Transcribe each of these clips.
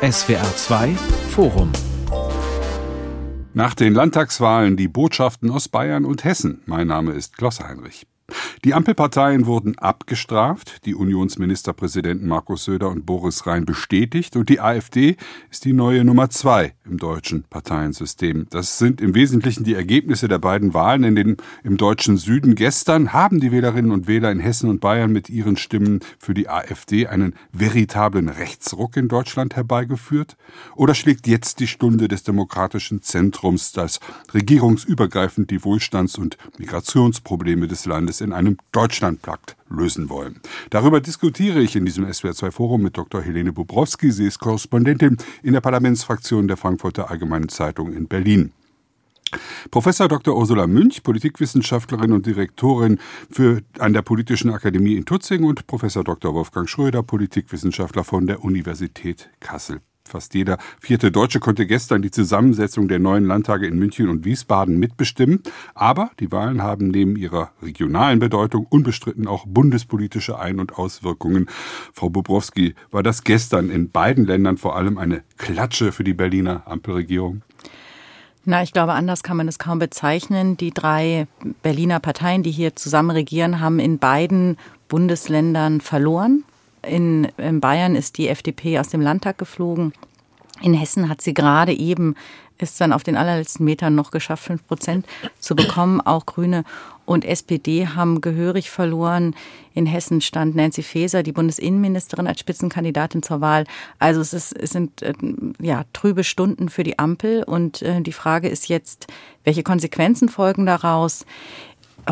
SWR 2 Forum nach den Landtagswahlen die Botschaften aus Bayern und Hessen. Mein Name ist Gloss Heinrich. Die Ampelparteien wurden abgestraft, die Unionsministerpräsidenten Markus Söder und Boris Rhein bestätigt und die AfD ist die neue Nummer zwei im deutschen Parteiensystem. Das sind im Wesentlichen die Ergebnisse der beiden Wahlen in den, im deutschen Süden. Gestern haben die Wählerinnen und Wähler in Hessen und Bayern mit ihren Stimmen für die AfD einen veritablen Rechtsruck in Deutschland herbeigeführt? Oder schlägt jetzt die Stunde des demokratischen Zentrums, das regierungsübergreifend die Wohlstands- und Migrationsprobleme des Landes in einem Deutschlandpakt lösen wollen. Darüber diskutiere ich in diesem SWR2-Forum mit Dr. Helene Bubrowski. Sie ist Korrespondentin in der Parlamentsfraktion der Frankfurter Allgemeinen Zeitung in Berlin. Professor Dr. Ursula Münch, Politikwissenschaftlerin und Direktorin für, an der Politischen Akademie in Tutzing und Professor Dr. Wolfgang Schröder, Politikwissenschaftler von der Universität Kassel. Fast jeder vierte Deutsche konnte gestern die Zusammensetzung der neuen Landtage in München und Wiesbaden mitbestimmen. Aber die Wahlen haben neben ihrer regionalen Bedeutung unbestritten auch bundespolitische Ein- und Auswirkungen. Frau Bobrowski, war das gestern in beiden Ländern vor allem eine Klatsche für die Berliner Ampelregierung? Na, ich glaube, anders kann man es kaum bezeichnen. Die drei Berliner Parteien, die hier zusammen regieren, haben in beiden Bundesländern verloren. In, in Bayern ist die FDP aus dem Landtag geflogen. In Hessen hat sie gerade eben ist dann auf den allerletzten Metern noch geschafft, fünf Prozent zu bekommen. Auch Grüne und SPD haben gehörig verloren. In Hessen stand Nancy Faeser, die Bundesinnenministerin, als Spitzenkandidatin zur Wahl. Also es, ist, es sind äh, ja trübe Stunden für die Ampel. Und äh, die Frage ist jetzt, welche Konsequenzen folgen daraus?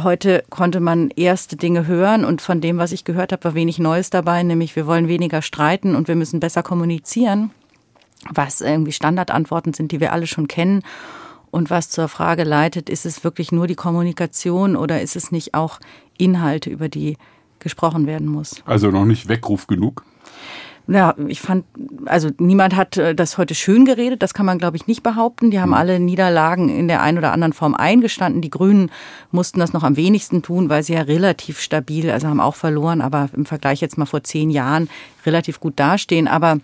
Heute konnte man erste Dinge hören und von dem, was ich gehört habe, war wenig Neues dabei, nämlich wir wollen weniger streiten und wir müssen besser kommunizieren, was irgendwie Standardantworten sind, die wir alle schon kennen. Und was zur Frage leitet, ist es wirklich nur die Kommunikation oder ist es nicht auch Inhalte, über die gesprochen werden muss? Also noch nicht Weckruf genug? Ja, ich fand, also niemand hat äh, das heute schön geredet, das kann man, glaube ich, nicht behaupten. Die haben hm. alle Niederlagen in der einen oder anderen Form eingestanden. Die Grünen mussten das noch am wenigsten tun, weil sie ja relativ stabil, also haben auch verloren, aber im Vergleich jetzt mal vor zehn Jahren relativ gut dastehen. Aber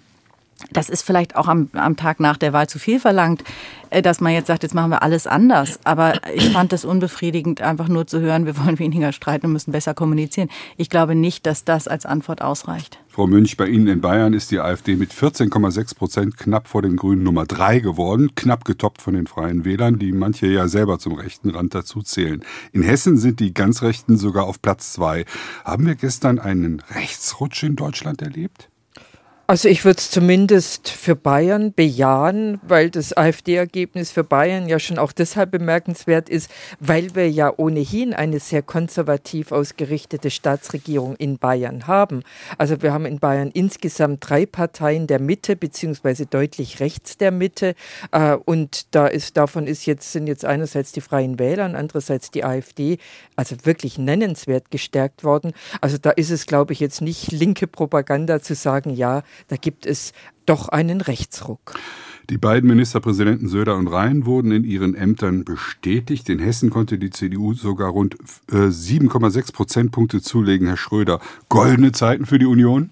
das ist vielleicht auch am, am Tag nach der Wahl zu viel verlangt, äh, dass man jetzt sagt, jetzt machen wir alles anders. Aber ich fand es unbefriedigend, einfach nur zu hören, wir wollen weniger streiten und müssen besser kommunizieren. Ich glaube nicht, dass das als Antwort ausreicht. Frau Münch, bei Ihnen in Bayern ist die AfD mit 14,6 Prozent knapp vor den Grünen Nummer drei geworden, knapp getoppt von den Freien Wählern, die manche ja selber zum rechten Rand dazu zählen. In Hessen sind die ganz Rechten sogar auf Platz zwei. Haben wir gestern einen Rechtsrutsch in Deutschland erlebt? Also ich würde es zumindest für Bayern bejahen, weil das AfD-Ergebnis für Bayern ja schon auch deshalb bemerkenswert ist, weil wir ja ohnehin eine sehr konservativ ausgerichtete Staatsregierung in Bayern haben. Also wir haben in Bayern insgesamt drei Parteien der Mitte beziehungsweise deutlich rechts der Mitte äh, und da ist davon ist jetzt sind jetzt einerseits die Freien Wähler und andererseits die AfD also wirklich nennenswert gestärkt worden. Also da ist es glaube ich jetzt nicht linke Propaganda zu sagen, ja da gibt es doch einen Rechtsruck. Die beiden Ministerpräsidenten Söder und Rhein wurden in ihren Ämtern bestätigt. In Hessen konnte die CDU sogar rund 7,6 äh, Prozentpunkte zulegen. Herr Schröder, goldene Zeiten für die Union?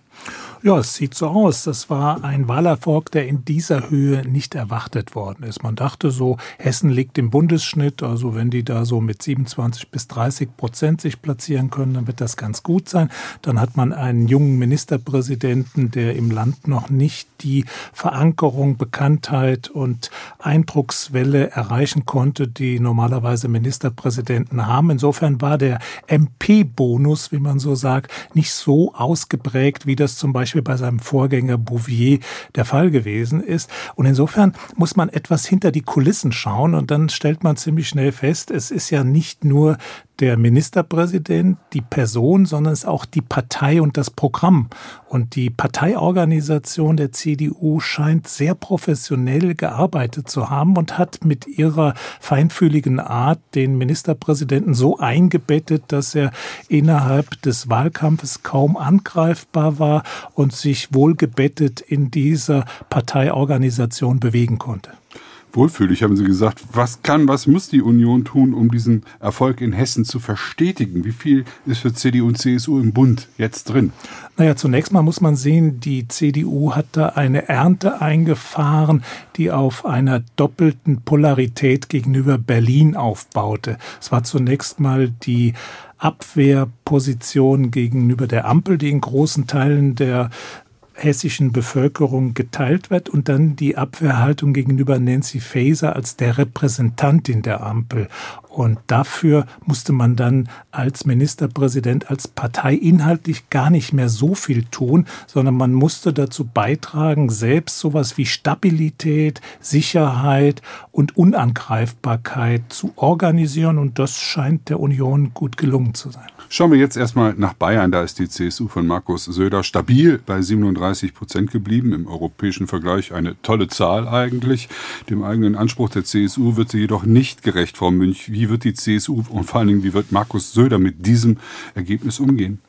Ja, es sieht so aus. Das war ein Wahlerfolg, der in dieser Höhe nicht erwartet worden ist. Man dachte so, Hessen liegt im Bundesschnitt, also wenn die da so mit 27 bis 30 Prozent sich platzieren können, dann wird das ganz gut sein. Dann hat man einen jungen Ministerpräsidenten, der im Land noch nicht die Verankerung, Bekanntheit und Eindruckswelle erreichen konnte, die normalerweise Ministerpräsidenten haben. Insofern war der MP-Bonus, wie man so sagt, nicht so ausgeprägt, wie das zum Beispiel Beispiel bei seinem Vorgänger Bouvier der Fall gewesen ist. Und insofern muss man etwas hinter die Kulissen schauen und dann stellt man ziemlich schnell fest, es ist ja nicht nur der Ministerpräsident, die Person, sondern es ist auch die Partei und das Programm. Und die Parteiorganisation der CDU scheint sehr professionell gearbeitet zu haben und hat mit ihrer feinfühligen Art den Ministerpräsidenten so eingebettet, dass er innerhalb des Wahlkampfes kaum angreifbar war und sich wohlgebettet in dieser Parteiorganisation bewegen konnte. Wohlfühlig haben Sie gesagt. Was kann, was muss die Union tun, um diesen Erfolg in Hessen zu verstetigen? Wie viel ist für CDU und CSU im Bund jetzt drin? Naja, zunächst mal muss man sehen, die CDU hat da eine Ernte eingefahren, die auf einer doppelten Polarität gegenüber Berlin aufbaute. Es war zunächst mal die Abwehrposition gegenüber der Ampel, die in großen Teilen der hessischen Bevölkerung geteilt wird und dann die Abwehrhaltung gegenüber Nancy Faeser als der Repräsentantin der Ampel. Und dafür musste man dann als Ministerpräsident, als Partei inhaltlich gar nicht mehr so viel tun, sondern man musste dazu beitragen, selbst sowas wie Stabilität, Sicherheit und Unangreifbarkeit zu organisieren. Und das scheint der Union gut gelungen zu sein. Schauen wir jetzt erstmal nach Bayern. Da ist die CSU von Markus Söder stabil bei 37 Prozent geblieben. Im europäischen Vergleich eine tolle Zahl eigentlich. Dem eigenen Anspruch der CSU wird sie jedoch nicht gerecht, Frau Münch. Wie wird die CSU und vor allen Dingen, wie wird Markus Söder mit diesem Ergebnis umgehen?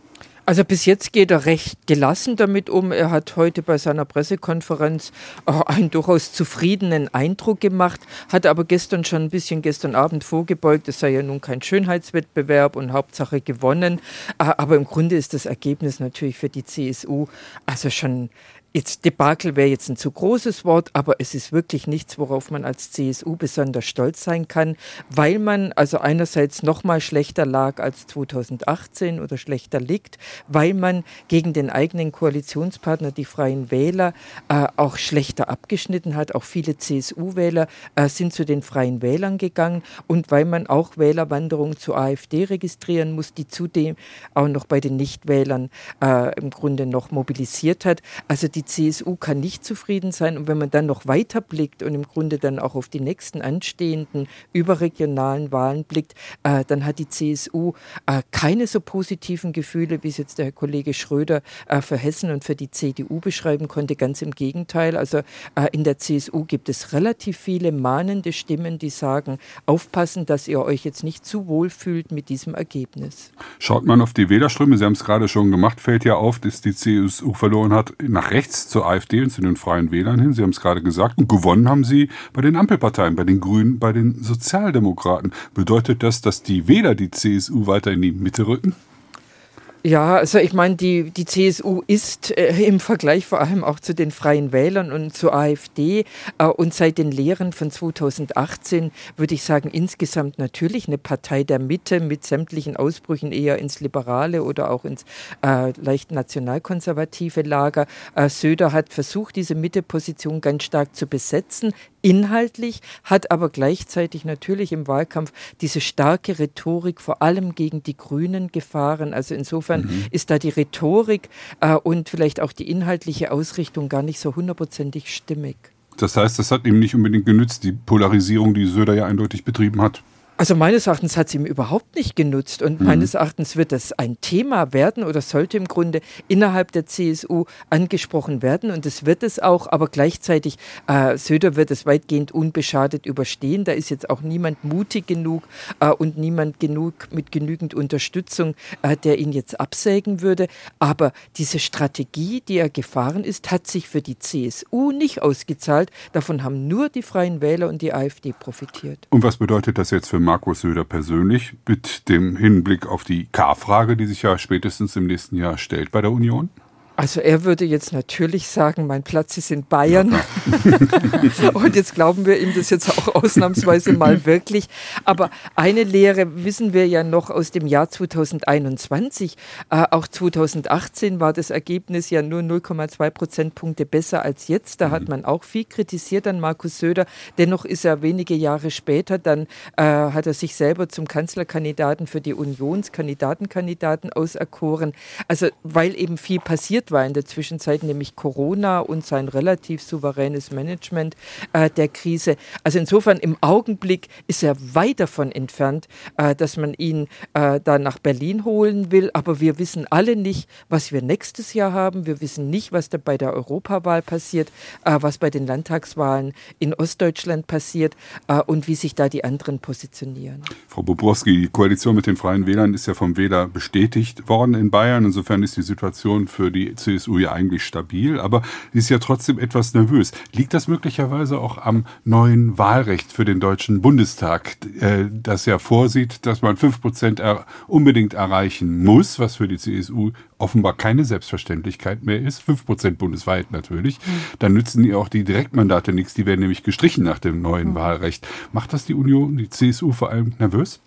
Also bis jetzt geht er recht gelassen damit um. Er hat heute bei seiner Pressekonferenz äh, einen durchaus zufriedenen Eindruck gemacht, hat aber gestern schon ein bisschen gestern Abend vorgebeugt, es sei ja nun kein Schönheitswettbewerb und Hauptsache gewonnen. Äh, aber im Grunde ist das Ergebnis natürlich für die CSU also schon Jetzt Debakel wäre jetzt ein zu großes Wort, aber es ist wirklich nichts, worauf man als CSU besonders stolz sein kann, weil man also einerseits noch mal schlechter lag als 2018 oder schlechter liegt, weil man gegen den eigenen Koalitionspartner, die Freien Wähler, äh, auch schlechter abgeschnitten hat. Auch viele CSU-Wähler äh, sind zu den Freien Wählern gegangen und weil man auch Wählerwanderungen zur AfD registrieren muss, die zudem auch noch bei den Nichtwählern äh, im Grunde noch mobilisiert hat. Also die die CSU kann nicht zufrieden sein. Und wenn man dann noch weiter blickt und im Grunde dann auch auf die nächsten anstehenden überregionalen Wahlen blickt, äh, dann hat die CSU äh, keine so positiven Gefühle, wie es jetzt der Herr Kollege Schröder äh, für Hessen und für die CDU beschreiben konnte. Ganz im Gegenteil. Also äh, in der CSU gibt es relativ viele mahnende Stimmen, die sagen, aufpassen, dass ihr euch jetzt nicht zu wohl fühlt mit diesem Ergebnis. Schaut man auf die Wählerströme, Sie haben es gerade schon gemacht, fällt ja auf, dass die CSU verloren hat nach rechts rechts zur AfD und zu den Freien Wählern hin. Sie haben es gerade gesagt. Und gewonnen haben sie bei den Ampelparteien, bei den Grünen, bei den Sozialdemokraten. Bedeutet das, dass die Wähler die CSU weiter in die Mitte rücken? Ja, also ich meine, die, die CSU ist äh, im Vergleich vor allem auch zu den Freien Wählern und zur AfD äh, und seit den Lehren von 2018 würde ich sagen, insgesamt natürlich eine Partei der Mitte mit sämtlichen Ausbrüchen eher ins Liberale oder auch ins äh, leicht nationalkonservative Lager. Äh, Söder hat versucht, diese Mitteposition ganz stark zu besetzen, inhaltlich, hat aber gleichzeitig natürlich im Wahlkampf diese starke Rhetorik vor allem gegen die Grünen gefahren. Also insofern mhm. ist da die Rhetorik äh, und vielleicht auch die inhaltliche Ausrichtung gar nicht so hundertprozentig stimmig. Das heißt, das hat ihm nicht unbedingt genützt, die Polarisierung, die Söder ja eindeutig betrieben hat. Also meines Erachtens hat es ihm überhaupt nicht genutzt und mhm. meines Erachtens wird das ein Thema werden oder sollte im Grunde innerhalb der CSU angesprochen werden und es wird es auch, aber gleichzeitig äh, Söder wird es weitgehend unbeschadet überstehen. Da ist jetzt auch niemand mutig genug äh, und niemand genug mit genügend Unterstützung, äh, der ihn jetzt absägen würde. Aber diese Strategie, die er gefahren ist, hat sich für die CSU nicht ausgezahlt. Davon haben nur die Freien Wähler und die AfD profitiert. Und was bedeutet das jetzt für Markus Söder persönlich mit dem Hinblick auf die K-Frage, die sich ja spätestens im nächsten Jahr stellt bei der Union? Also er würde jetzt natürlich sagen, mein Platz ist in Bayern. und jetzt glauben wir ihm das jetzt auch ausnahmsweise mal wirklich. Aber eine Lehre wissen wir ja noch aus dem Jahr 2021. Äh, auch 2018 war das Ergebnis ja nur 0,2 Prozentpunkte besser als jetzt. Da hat mhm. man auch viel kritisiert an Markus Söder. Dennoch ist er wenige Jahre später, dann äh, hat er sich selber zum Kanzlerkandidaten für die Unionskandidatenkandidaten auserkoren. Also weil eben viel passiert war in der Zwischenzeit, nämlich Corona und sein relativ souveränes Management äh, der Krise. Also insofern im Augenblick ist er weit davon entfernt, äh, dass man ihn äh, da nach Berlin holen will. Aber wir wissen alle nicht, was wir nächstes Jahr haben. Wir wissen nicht, was da bei der Europawahl passiert, äh, was bei den Landtagswahlen in Ostdeutschland passiert äh, und wie sich da die anderen positionieren. Frau Bobrowski, die Koalition mit den Freien Wählern ist ja vom Wähler bestätigt worden in Bayern. Insofern ist die Situation für die CSU ja eigentlich stabil, aber sie ist ja trotzdem etwas nervös. Liegt das möglicherweise auch am neuen Wahlrecht für den Deutschen Bundestag, äh, das ja vorsieht, dass man fünf Prozent unbedingt erreichen muss, was für die CSU offenbar keine Selbstverständlichkeit mehr ist, fünf Prozent bundesweit natürlich, mhm. dann nützen die auch die Direktmandate nichts, die werden nämlich gestrichen nach dem neuen mhm. Wahlrecht. Macht das die Union, die CSU vor allem nervös?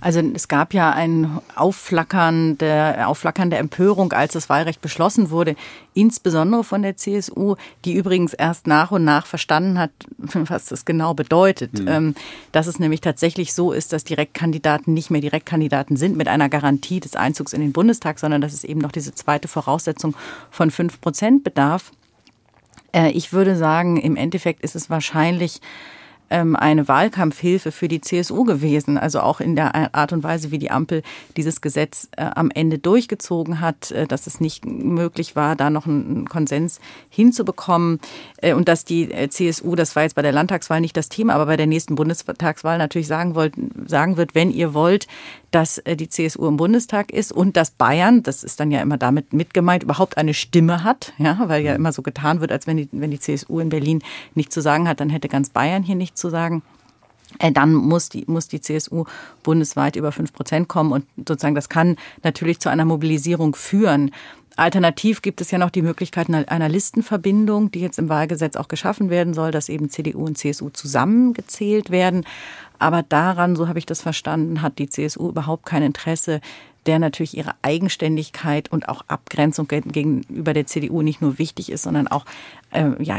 Also es gab ja ein Aufflackern der, Aufflackern der Empörung, als das Wahlrecht beschlossen wurde, insbesondere von der CSU, die übrigens erst nach und nach verstanden hat, was das genau bedeutet. Mhm. Ähm, dass es nämlich tatsächlich so ist, dass Direktkandidaten nicht mehr Direktkandidaten sind mit einer Garantie des Einzugs in den Bundestag, sondern dass es eben noch diese zweite Voraussetzung von fünf Prozent bedarf. Äh, ich würde sagen, im Endeffekt ist es wahrscheinlich eine Wahlkampfhilfe für die CSU gewesen. Also auch in der Art und Weise, wie die Ampel dieses Gesetz äh, am Ende durchgezogen hat, äh, dass es nicht möglich war, da noch einen Konsens hinzubekommen. Äh, und dass die CSU, das war jetzt bei der Landtagswahl nicht das Thema, aber bei der nächsten Bundestagswahl natürlich sagen, wollt, sagen wird, wenn ihr wollt, dass die CSU im Bundestag ist und dass Bayern, das ist dann ja immer damit mitgemeint, überhaupt eine Stimme hat, ja, weil ja immer so getan wird, als wenn die, wenn die CSU in Berlin nichts zu sagen hat, dann hätte ganz Bayern hier nichts zu sagen äh, dann muss die, muss die CSU bundesweit über fünf Prozent kommen. Und sozusagen das kann natürlich zu einer Mobilisierung führen. Alternativ gibt es ja noch die Möglichkeit einer Listenverbindung, die jetzt im Wahlgesetz auch geschaffen werden soll, dass eben CDU und CSU zusammengezählt werden. Aber daran, so habe ich das verstanden, hat die CSU überhaupt kein Interesse, der natürlich ihre Eigenständigkeit und auch Abgrenzung gegenüber der CDU nicht nur wichtig ist, sondern auch äh, ja,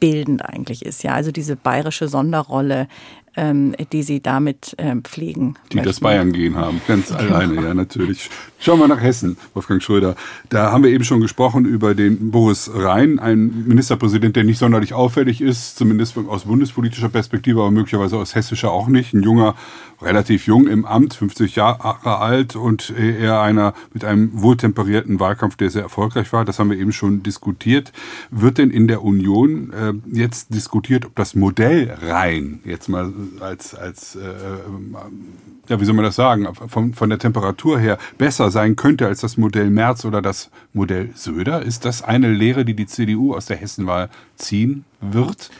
identitätsbildend eigentlich ist. Ja, also diese bayerische Sonderrolle ähm, die sie damit ähm, pflegen. Die möchten. das Bayern gehen haben, ganz genau. alleine, ja natürlich. Schauen wir nach Hessen, Wolfgang Schröder. Da haben wir eben schon gesprochen über den Boris Rhein, ein Ministerpräsident, der nicht sonderlich auffällig ist, zumindest aus bundespolitischer Perspektive, aber möglicherweise aus hessischer auch nicht. Ein junger, relativ jung im Amt, 50 Jahre alt und eher einer mit einem wohltemperierten Wahlkampf, der sehr erfolgreich war. Das haben wir eben schon diskutiert. Wird denn in der Union äh, jetzt diskutiert, ob das Modell Rhein jetzt mal als, als äh, ja, wie soll man das sagen, von, von der Temperatur her besser sein könnte als das Modell Merz oder das Modell Söder? Ist das eine Lehre, die die CDU aus der Hessenwahl ziehen wird?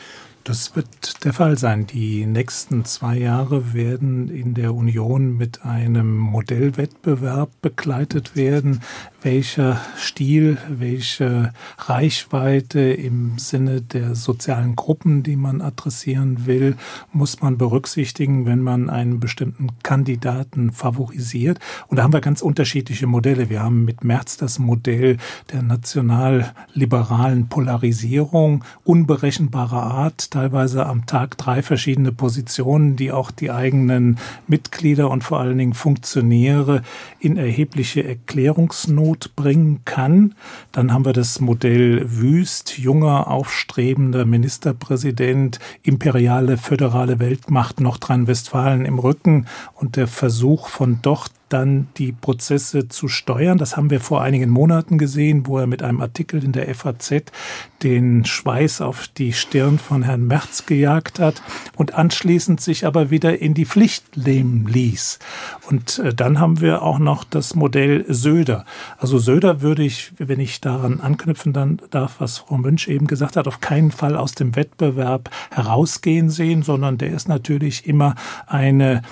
Das wird der Fall sein. Die nächsten zwei Jahre werden in der Union mit einem Modellwettbewerb begleitet werden, welcher Stil, welche Reichweite im Sinne der sozialen Gruppen, die man adressieren will, muss man berücksichtigen, wenn man einen bestimmten Kandidaten favorisiert. Und da haben wir ganz unterschiedliche Modelle. Wir haben mit März das Modell der nationalliberalen Polarisierung, unberechenbarer Art, teilweise am Tag drei verschiedene Positionen, die auch die eigenen Mitglieder und vor allen Dingen Funktionäre in erhebliche Erklärungsnot Not bringen kann. Dann haben wir das Modell Wüst, junger, aufstrebender Ministerpräsident, imperiale, föderale Weltmacht Nordrhein-Westfalen im Rücken und der Versuch von dort dann die Prozesse zu steuern. Das haben wir vor einigen Monaten gesehen, wo er mit einem Artikel in der FAZ den Schweiß auf die Stirn von Herrn Merz gejagt hat und anschließend sich aber wieder in die Pflicht nehmen ließ. Und äh, dann haben wir auch noch das Modell Söder. Also Söder würde ich, wenn ich daran anknüpfen dann darf, was Frau Münch eben gesagt hat, auf keinen Fall aus dem Wettbewerb herausgehen sehen, sondern der ist natürlich immer eine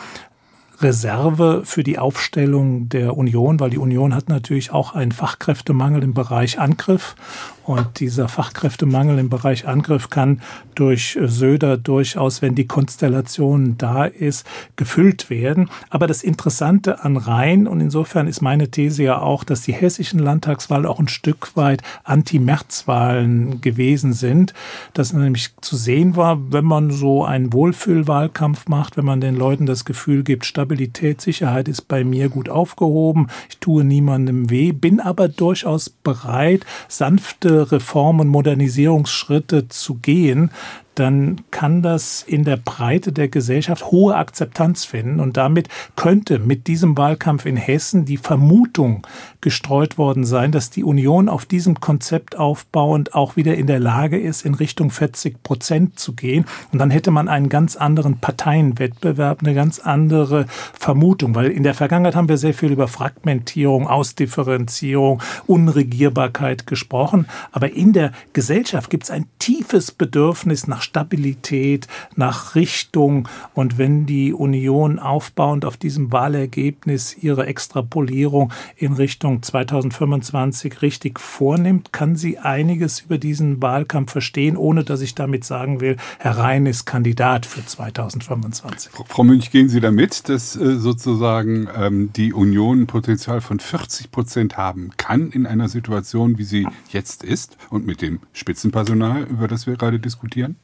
Reserve für die Aufstellung der Union, weil die Union hat natürlich auch einen Fachkräftemangel im Bereich Angriff und dieser Fachkräftemangel im Bereich Angriff kann durch Söder durchaus, wenn die Konstellation da ist, gefüllt werden. Aber das Interessante an Rhein, und insofern ist meine These ja auch, dass die hessischen Landtagswahlen auch ein Stück weit Anti-Merz-Wahlen gewesen sind, dass nämlich zu sehen war, wenn man so einen Wohlfühlwahlkampf macht, wenn man den Leuten das Gefühl gibt, Stabilität, Sicherheit ist bei mir gut aufgehoben, ich tue niemandem weh, bin aber durchaus bereit, sanfte Reform- und Modernisierungsschritte zu gehen, dann kann das in der Breite der Gesellschaft hohe Akzeptanz finden. Und damit könnte mit diesem Wahlkampf in Hessen die Vermutung gestreut worden sein, dass die Union auf diesem Konzept aufbauend auch wieder in der Lage ist, in Richtung 40 Prozent zu gehen. Und dann hätte man einen ganz anderen Parteienwettbewerb, eine ganz andere Vermutung, weil in der Vergangenheit haben wir sehr viel über Fragmentierung, Ausdifferenzierung, Unregierbarkeit gesprochen. Aber in der Gesellschaft gibt es ein tiefes Bedürfnis nach Stabilität, nach Richtung. Und wenn die Union aufbauend auf diesem Wahlergebnis ihre Extrapolierung in Richtung 2025 richtig vornimmt, kann sie einiges über diesen Wahlkampf verstehen, ohne dass ich damit sagen will, Herr Rhein ist Kandidat für 2025. Frau Münch, gehen Sie damit, dass äh, sozusagen ähm, die Union ein Potenzial von 40 Prozent haben kann in einer Situation, wie sie jetzt ist und mit dem Spitzenpersonal, über das wir gerade diskutieren?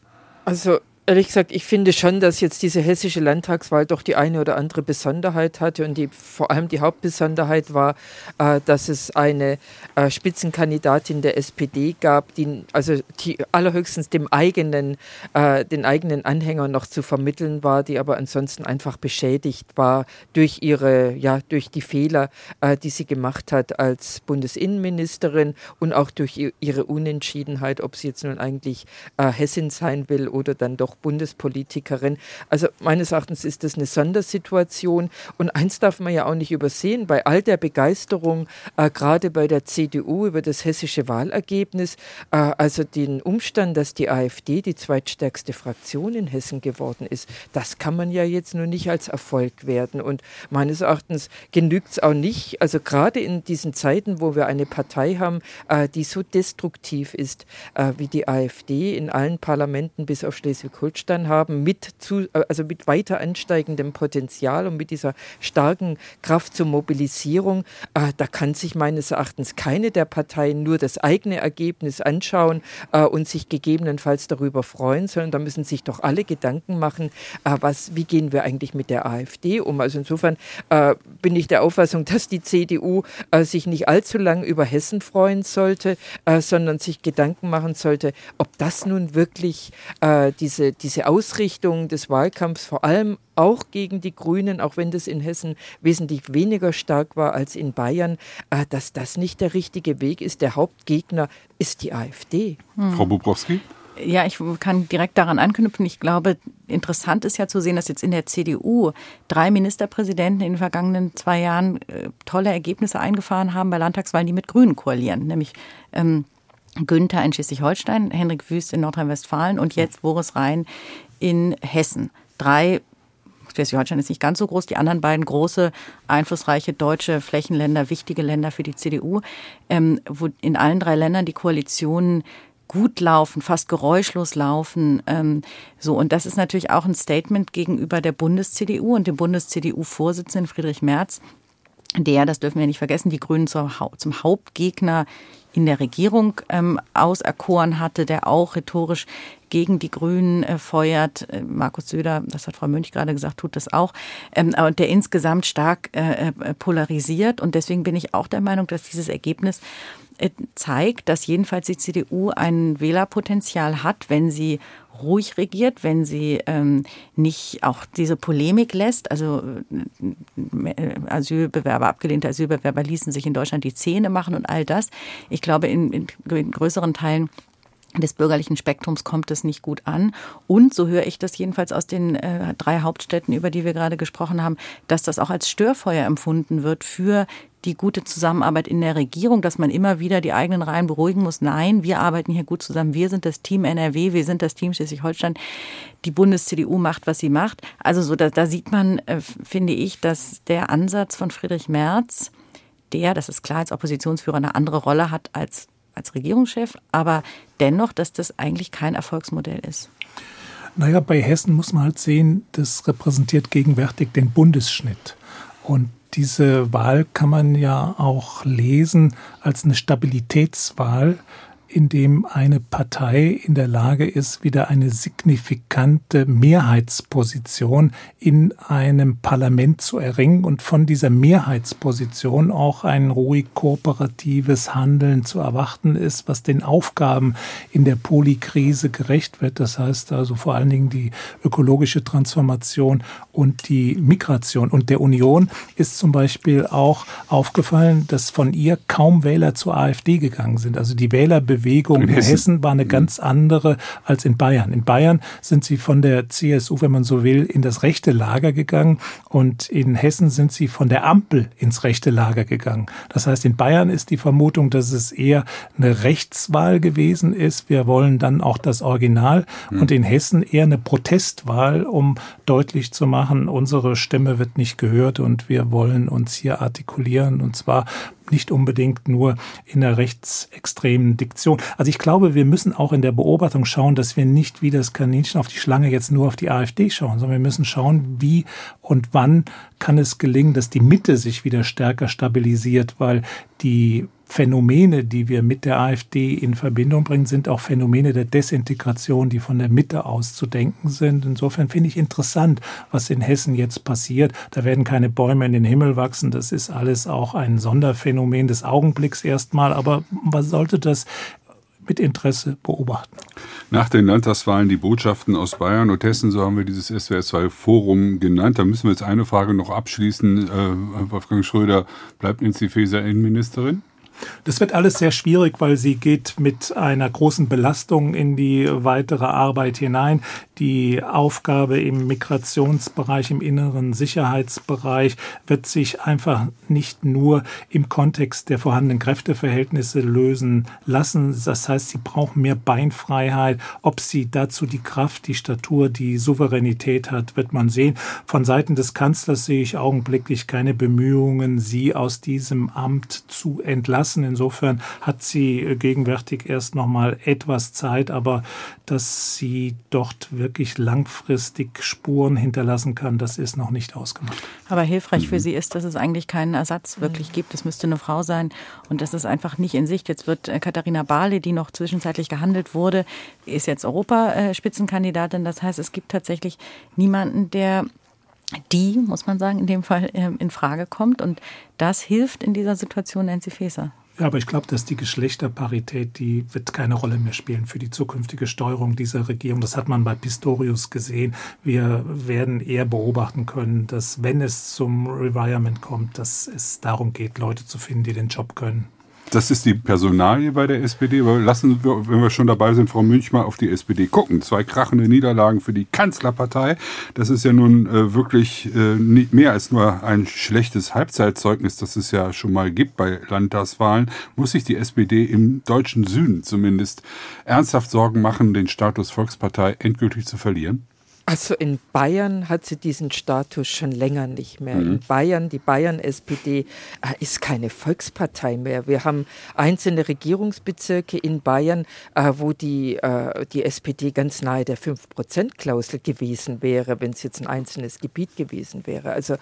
Also ehrlich gesagt, ich finde schon, dass jetzt diese hessische Landtagswahl doch die eine oder andere Besonderheit hatte und die, vor allem die Hauptbesonderheit war, äh, dass es eine äh, Spitzenkandidatin der SPD gab, die also die allerhöchstens dem eigenen, äh, den eigenen Anhängern noch zu vermitteln war, die aber ansonsten einfach beschädigt war durch ihre, ja, durch die Fehler, äh, die sie gemacht hat als Bundesinnenministerin und auch durch ihre Unentschiedenheit, ob sie jetzt nun eigentlich äh, Hessin sein will oder dann doch Bundespolitikerin. Also meines Erachtens ist das eine Sondersituation. Und eins darf man ja auch nicht übersehen, bei all der Begeisterung, äh, gerade bei der CDU über das hessische Wahlergebnis, äh, also den Umstand, dass die AfD die zweitstärkste Fraktion in Hessen geworden ist, das kann man ja jetzt nur nicht als Erfolg werden. Und meines Erachtens genügt es auch nicht, also gerade in diesen Zeiten, wo wir eine Partei haben, äh, die so destruktiv ist äh, wie die AfD in allen Parlamenten bis auf Schleswig-Holstein, Holstein haben, mit, zu, äh, also mit weiter ansteigendem Potenzial und mit dieser starken Kraft zur Mobilisierung, äh, da kann sich meines Erachtens keine der Parteien nur das eigene Ergebnis anschauen äh, und sich gegebenenfalls darüber freuen, sondern da müssen sich doch alle Gedanken machen, äh, was, wie gehen wir eigentlich mit der AfD um. Also insofern äh, bin ich der Auffassung, dass die CDU äh, sich nicht allzu lang über Hessen freuen sollte, sondern sich Gedanken machen sollte, ob das nun wirklich diese diese Ausrichtung des Wahlkampfs vor allem auch gegen die Grünen, auch wenn das in Hessen wesentlich weniger stark war als in Bayern, äh, dass das nicht der richtige Weg ist. Der Hauptgegner ist die AfD. Hm. Frau Bubrowski? Ja, ich kann direkt daran anknüpfen. Ich glaube, interessant ist ja zu sehen, dass jetzt in der CDU drei Ministerpräsidenten in den vergangenen zwei Jahren äh, tolle Ergebnisse eingefahren haben bei Landtagswahlen, die mit Grünen koalieren. Nämlich ähm, Günther in Schleswig-Holstein, Henrik Wüst in Nordrhein-Westfalen und jetzt Boris Rhein in Hessen. Drei Schleswig-Holstein ist nicht ganz so groß, die anderen beiden große, einflussreiche deutsche Flächenländer, wichtige Länder für die CDU, ähm, wo in allen drei Ländern die Koalitionen gut laufen, fast geräuschlos laufen. Ähm, so und das ist natürlich auch ein Statement gegenüber der Bundes-CDU und dem Bundes-CDU-Vorsitzenden Friedrich Merz, der, das dürfen wir nicht vergessen, die Grünen zum, Hauptgegner in der Regierung ähm, auserkoren hatte, der auch rhetorisch gegen die Grünen äh, feuert. Äh, Markus Söder, das hat Frau Münch gerade gesagt, tut das auch. Ähm, aber der insgesamt stark äh, äh polarisiert. Und deswegen bin ich auch der Meinung, dass dieses Ergebnis äh, zeigt, dass jedenfalls die CDU ein Wählerpotenzial hat, wenn sie ruhig regiert, wenn sie ähm, nicht auch diese Polemik lässt. Also äh, Asylbewerber, abgelehnte Asylbewerber ließen sich in Deutschland die Zähne machen und all das. Ich glaube, in, in, größeren Teilen des bürgerlichen Spektrums kommt es nicht gut an. Und so höre ich das jedenfalls aus den äh, drei Hauptstädten, über die wir gerade gesprochen haben, dass das auch als Störfeuer empfunden wird für die gute Zusammenarbeit in der Regierung, dass man immer wieder die eigenen Reihen beruhigen muss. Nein, wir arbeiten hier gut zusammen. Wir sind das Team NRW, wir sind das Team Schleswig-Holstein. Die Bundes-CDU macht, was sie macht. Also so, da, da sieht man, äh, finde ich, dass der Ansatz von Friedrich Merz, der, das ist klar, als Oppositionsführer eine andere Rolle hat als als Regierungschef, aber dennoch, dass das eigentlich kein Erfolgsmodell ist. Naja, bei Hessen muss man halt sehen, das repräsentiert gegenwärtig den Bundesschnitt. Und diese Wahl kann man ja auch lesen als eine Stabilitätswahl in dem eine Partei in der Lage ist, wieder eine signifikante Mehrheitsposition in einem Parlament zu erringen und von dieser Mehrheitsposition auch ein ruhig kooperatives Handeln zu erwarten ist, was den Aufgaben in der Polikrise gerecht wird. Das heißt also vor allen Dingen die ökologische Transformation und die Migration. Und der Union ist zum Beispiel auch aufgefallen, dass von ihr kaum Wähler zur AfD gegangen sind. Also die Wählerbewegung in, in Hessen. Hessen war eine mhm. ganz andere als in Bayern. In Bayern sind sie von der CSU, wenn man so will, in das rechte Lager gegangen und in Hessen sind sie von der Ampel ins rechte Lager gegangen. Das heißt, in Bayern ist die Vermutung, dass es eher eine Rechtswahl gewesen ist. Wir wollen dann auch das Original mhm. und in Hessen eher eine Protestwahl, um deutlich zu machen, unsere Stimme wird nicht gehört und wir wollen uns hier artikulieren und zwar nicht unbedingt nur in der rechtsextremen Diktion. Also ich glaube, wir müssen auch in der Beobachtung schauen, dass wir nicht wie das Kaninchen auf die Schlange jetzt nur auf die AfD schauen, sondern wir müssen schauen, wie und wann kann es gelingen, dass die Mitte sich wieder stärker stabilisiert, weil die Phänomene, die wir mit der AfD in Verbindung bringen, sind auch Phänomene der Desintegration, die von der Mitte aus zu denken sind. Insofern finde ich interessant, was in Hessen jetzt passiert. Da werden keine Bäume in den Himmel wachsen. Das ist alles auch ein Sonderphänomen des Augenblicks erstmal. Aber man sollte das mit Interesse beobachten. Nach den Landtagswahlen die Botschaften aus Bayern und Hessen, so haben wir dieses SWR2-Forum genannt. Da müssen wir jetzt eine Frage noch abschließen. Äh, Wolfgang Schröder, bleibt Nancy Faeser Innenministerin? Das wird alles sehr schwierig, weil sie geht mit einer großen Belastung in die weitere Arbeit hinein. Die Aufgabe im Migrationsbereich, im inneren Sicherheitsbereich wird sich einfach nicht nur im Kontext der vorhandenen Kräfteverhältnisse lösen lassen. Das heißt, sie brauchen mehr Beinfreiheit. Ob sie dazu die Kraft, die Statur, die Souveränität hat, wird man sehen. Von Seiten des Kanzlers sehe ich augenblicklich keine Bemühungen, sie aus diesem Amt zu entlassen lassen. Insofern hat sie gegenwärtig erst noch mal etwas Zeit, aber dass sie dort wirklich langfristig Spuren hinterlassen kann, das ist noch nicht ausgemacht. Aber hilfreich mhm. für sie ist, dass es eigentlich keinen Ersatz wirklich gibt. Es müsste eine Frau sein und das ist einfach nicht in Sicht. Jetzt wird äh, Katharina Barley, die noch zwischenzeitlich gehandelt wurde, ist jetzt Europaspitzenkandidatin. Das heißt, es gibt tatsächlich niemanden, der die, muss man sagen, in dem Fall ähm, in Frage kommt. Und das hilft in dieser Situation Nancy Faeser. Ja, aber ich glaube, dass die Geschlechterparität, die wird keine Rolle mehr spielen für die zukünftige Steuerung dieser Regierung. Das hat man bei Pistorius gesehen. Wir werden eher beobachten können, dass wenn es zum Revirement kommt, dass es darum geht, Leute zu finden, die den Job können. Das ist die Personalie bei der SPD. Aber lassen wir, wenn wir schon dabei sind, Frau Münch mal auf die SPD gucken. Zwei krachende Niederlagen für die Kanzlerpartei. Das ist ja nun äh, wirklich äh, nicht mehr als nur ein schlechtes Halbzeitzeugnis, das es ja schon mal gibt bei Landtagswahlen. Muss sich die SPD im deutschen Süden zumindest ernsthaft Sorgen machen, den Status Volkspartei endgültig zu verlieren? Also in Bayern hat sie diesen Status schon länger nicht mehr. Mhm. In Bayern, die Bayern-SPD äh, ist keine Volkspartei mehr. Wir haben einzelne Regierungsbezirke in Bayern, äh, wo die, äh, die SPD ganz nahe der 5-Prozent-Klausel gewesen wäre, wenn es jetzt ein einzelnes Gebiet gewesen wäre. Also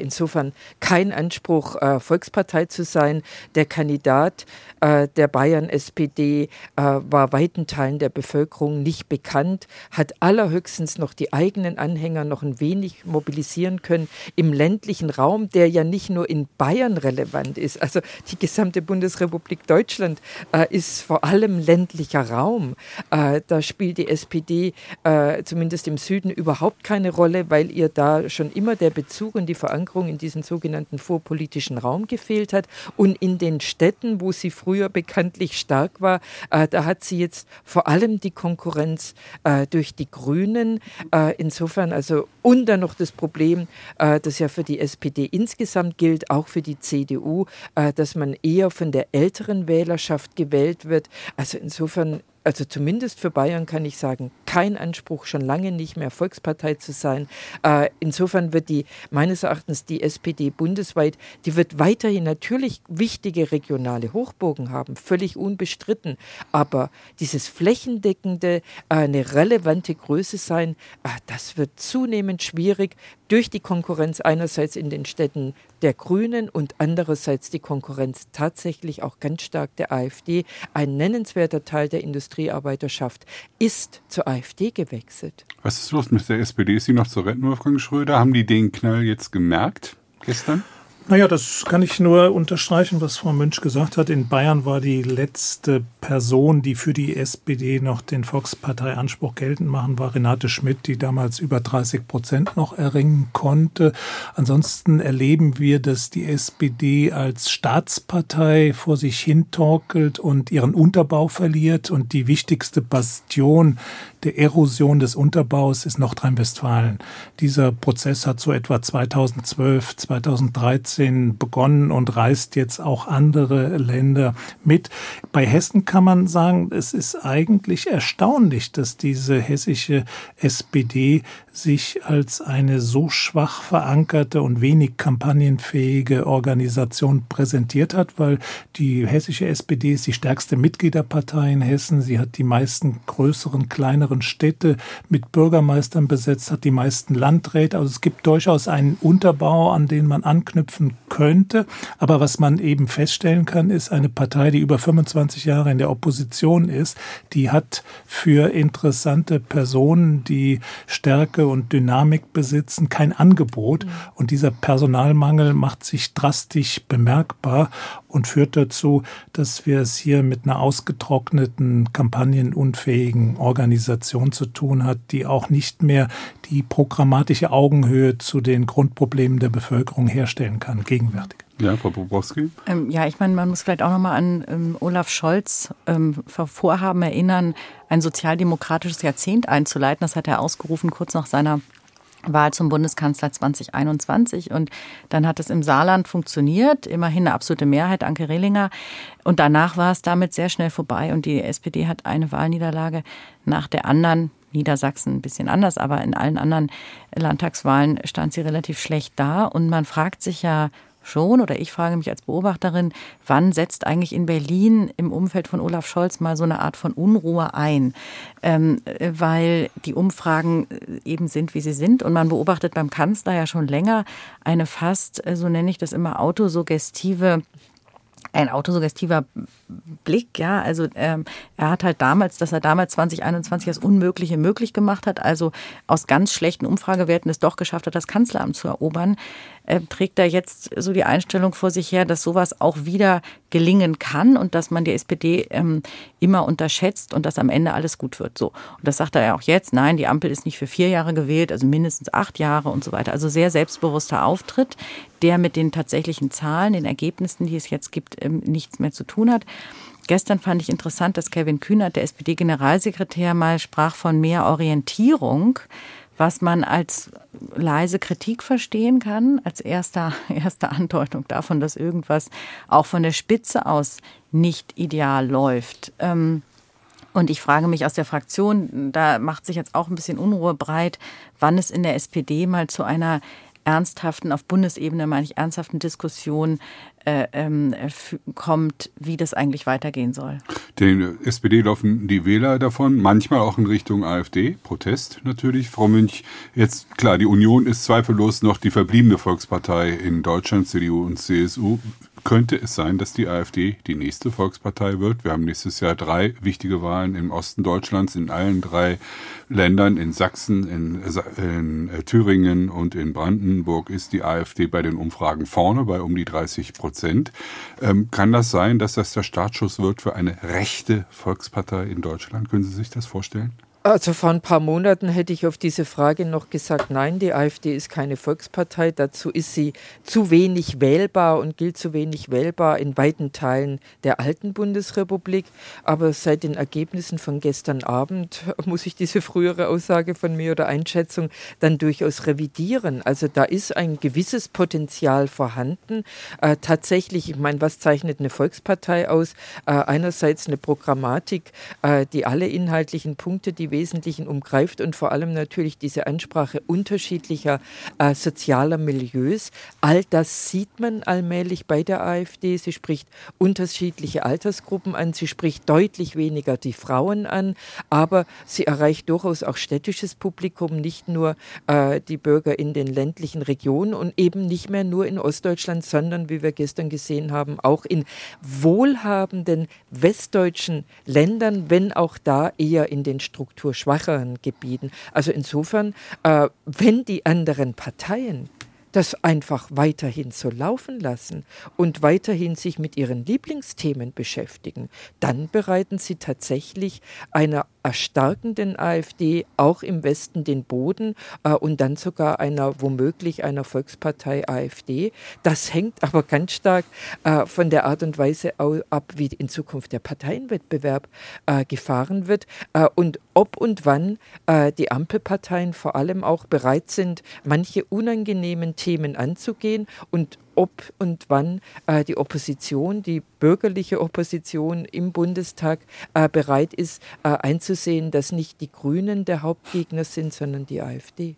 insofern kein Anspruch, Volkspartei zu sein. Der Kandidat der Bayern-SPD war weiten Teilen der Bevölkerung nicht bekannt, hat allerhöchstens noch die eigenen Anhänger noch ein wenig mobilisieren können im ländlichen Raum, der ja nicht nur in Bayern relevant ist. Also die gesamte Bundesrepublik Deutschland äh, ist vor allem ländlicher Raum. Äh, da spielt die SPD äh, zumindest im Süden überhaupt keine Rolle, weil ihr da schon immer der Bezug und die Verankerung in diesen sogenannten vorpolitischen Raum gefehlt hat. Und in den Städten, wo sie früher bekanntlich stark war, äh, da hat sie jetzt vor allem die Konkurrenz äh, durch die Grünen. Äh, äh, insofern also und dann noch das Problem, äh, das ja für die SPD insgesamt gilt, auch für die CDU, äh, dass man eher von der älteren Wählerschaft gewählt wird. Also insofern also zumindest für Bayern kann ich sagen, kein Anspruch, schon lange nicht mehr Volkspartei zu sein. Äh, insofern wird die, meines Erachtens, die SPD bundesweit, die wird weiterhin natürlich wichtige regionale Hochburgen haben, völlig unbestritten. Aber dieses flächendeckende, äh, eine relevante Größe sein, äh, das wird zunehmend schwierig durch die Konkurrenz einerseits in den Städten der Grünen und andererseits die Konkurrenz tatsächlich auch ganz stark der AfD. Ein nennenswerter Teil der Industriearbeiterschaft ist zur AfD gewechselt. Was ist los mit der SPD? Ist sie noch zu retten, Wolfgang Schröder? Haben die den Knall jetzt gemerkt gestern? Naja, das kann ich nur unterstreichen, was Frau Münch gesagt hat. In Bayern war die letzte Person, die für die SPD noch den Volksparteianspruch geltend machen, war Renate Schmidt, die damals über 30 Prozent noch erringen konnte. Ansonsten erleben wir, dass die SPD als Staatspartei vor sich hintorkelt und ihren Unterbau verliert. Und die wichtigste Bastion der Erosion des Unterbaus ist Nordrhein-Westfalen. Dieser Prozess hat so etwa 2012, 2013 begonnen und reißt jetzt auch andere Länder mit. Bei Hessen kann man sagen, es ist eigentlich erstaunlich, dass diese hessische SPD sich als eine so schwach verankerte und wenig kampagnenfähige Organisation präsentiert hat, weil die hessische SPD ist die stärkste Mitgliederpartei in Hessen. Sie hat die meisten größeren, kleineren Städte mit Bürgermeistern besetzt, hat die meisten Landräte. Also es gibt durchaus einen Unterbau, an den man anknüpfen könnte. Aber was man eben feststellen kann, ist eine Partei, die über 25 Jahre in der Opposition ist, die hat für interessante Personen, die Stärke und Dynamik besitzen, kein Angebot. Mhm. Und dieser Personalmangel macht sich drastisch bemerkbar und führt dazu, dass wir es hier mit einer ausgetrockneten, kampagnenunfähigen Organisation zu tun hat, die auch nicht mehr die programmatische Augenhöhe zu den Grundproblemen der Bevölkerung herstellen kann, gegenwärtig. Ja, Frau Bobrowski? Ähm, ja, ich meine, man muss vielleicht auch nochmal an ähm, Olaf Scholz ähm, Vorhaben erinnern, ein sozialdemokratisches Jahrzehnt einzuleiten. Das hat er ausgerufen kurz nach seiner Wahl zum Bundeskanzler 2021 und dann hat es im Saarland funktioniert, immerhin eine absolute Mehrheit, Anke Rehlinger. Und danach war es damit sehr schnell vorbei und die SPD hat eine Wahlniederlage nach der anderen. Niedersachsen ein bisschen anders, aber in allen anderen Landtagswahlen stand sie relativ schlecht da und man fragt sich ja schon, oder ich frage mich als Beobachterin, wann setzt eigentlich in Berlin im Umfeld von Olaf Scholz mal so eine Art von Unruhe ein? Ähm, weil die Umfragen äh, eben sind, wie sie sind. Und man beobachtet beim Kanzler ja schon länger eine fast, äh, so nenne ich das immer, autosuggestive ein autosuggestiver Blick, ja. Also ähm, er hat halt damals, dass er damals 2021 das Unmögliche möglich gemacht hat, also aus ganz schlechten Umfragewerten es doch geschafft hat, das Kanzleramt zu erobern äh, trägt da jetzt so die Einstellung vor sich her, dass sowas auch wieder gelingen kann und dass man die SPD ähm, immer unterschätzt und dass am Ende alles gut wird. So. Und das sagt er ja auch jetzt. Nein, die Ampel ist nicht für vier Jahre gewählt, also mindestens acht Jahre und so weiter. Also sehr selbstbewusster Auftritt, der mit den tatsächlichen Zahlen, den Ergebnissen, die es jetzt gibt, ähm, nichts mehr zu tun hat. Gestern fand ich interessant, dass Kevin Kühnert, der SPD-Generalsekretär, mal sprach von mehr Orientierung was man als leise Kritik verstehen kann, als erster, erste Andeutung davon, dass irgendwas auch von der Spitze aus nicht ideal läuft. Ähm, und ich frage mich aus der Fraktion, da macht sich jetzt auch ein bisschen Unruhe breit, wann es in der SPD mal zu einer ernsthaften, auf Bundesebene meine ich, ernsthaften Diskussion äh, ähm, kommt, wie das eigentlich weitergehen soll. Den SPD laufen die Wähler davon, manchmal auch in Richtung AfD, Protest natürlich. Frau Münch, jetzt klar, die Union ist zweifellos noch die verbliebene Volkspartei in Deutschland, CDU und CSU könnte es sein, dass die AfD die nächste Volkspartei wird. Wir haben nächstes Jahr drei wichtige Wahlen im Osten Deutschlands, in allen drei Ländern, in Sachsen, in, in äh, Thüringen und in Brandenburg ist die AfD bei den Umfragen vorne, bei um die 30 Prozent. Ähm, kann das sein, dass das der Startschuss wird für eine rechte Volkspartei in Deutschland? Können Sie sich das vorstellen? Also vor ein paar Monaten hätte ich auf diese Frage noch gesagt, nein, die AfD ist keine Volkspartei. Dazu ist sie zu wenig wählbar und gilt zu wenig wählbar in weiten Teilen der alten Bundesrepublik. Aber seit den Ergebnissen von gestern Abend muss ich diese frühere Aussage von mir oder Einschätzung dann durchaus revidieren. Also da ist ein gewisses Potenzial vorhanden. Äh, tatsächlich, ich meine, was zeichnet eine Volkspartei aus? Äh, einerseits eine Programmatik, äh, die alle inhaltlichen Punkte, die Wesentlichen umgreift und vor allem natürlich diese Ansprache unterschiedlicher äh, sozialer Milieus. All das sieht man allmählich bei der AfD. Sie spricht unterschiedliche Altersgruppen an, sie spricht deutlich weniger die Frauen an, aber sie erreicht durchaus auch städtisches Publikum, nicht nur äh, die Bürger in den ländlichen Regionen und eben nicht mehr nur in Ostdeutschland, sondern wie wir gestern gesehen haben, auch in wohlhabenden westdeutschen Ländern, wenn auch da eher in den strukturschwacheren Gebieten. Also insofern, äh, wenn die anderen Parteien das einfach weiterhin so laufen lassen und weiterhin sich mit ihren Lieblingsthemen beschäftigen, dann bereiten sie tatsächlich einer erstarkenden AfD auch im Westen den Boden äh, und dann sogar einer womöglich einer Volkspartei AfD. Das hängt aber ganz stark äh, von der Art und Weise ab, wie in Zukunft der Parteienwettbewerb äh, gefahren wird äh, und ob und wann äh, die Ampelparteien vor allem auch bereit sind, manche unangenehmen Themen anzugehen und ob und wann äh, die Opposition, die bürgerliche Opposition im Bundestag äh, bereit ist, äh, einzusehen, dass nicht die Grünen der Hauptgegner sind, sondern die AfD.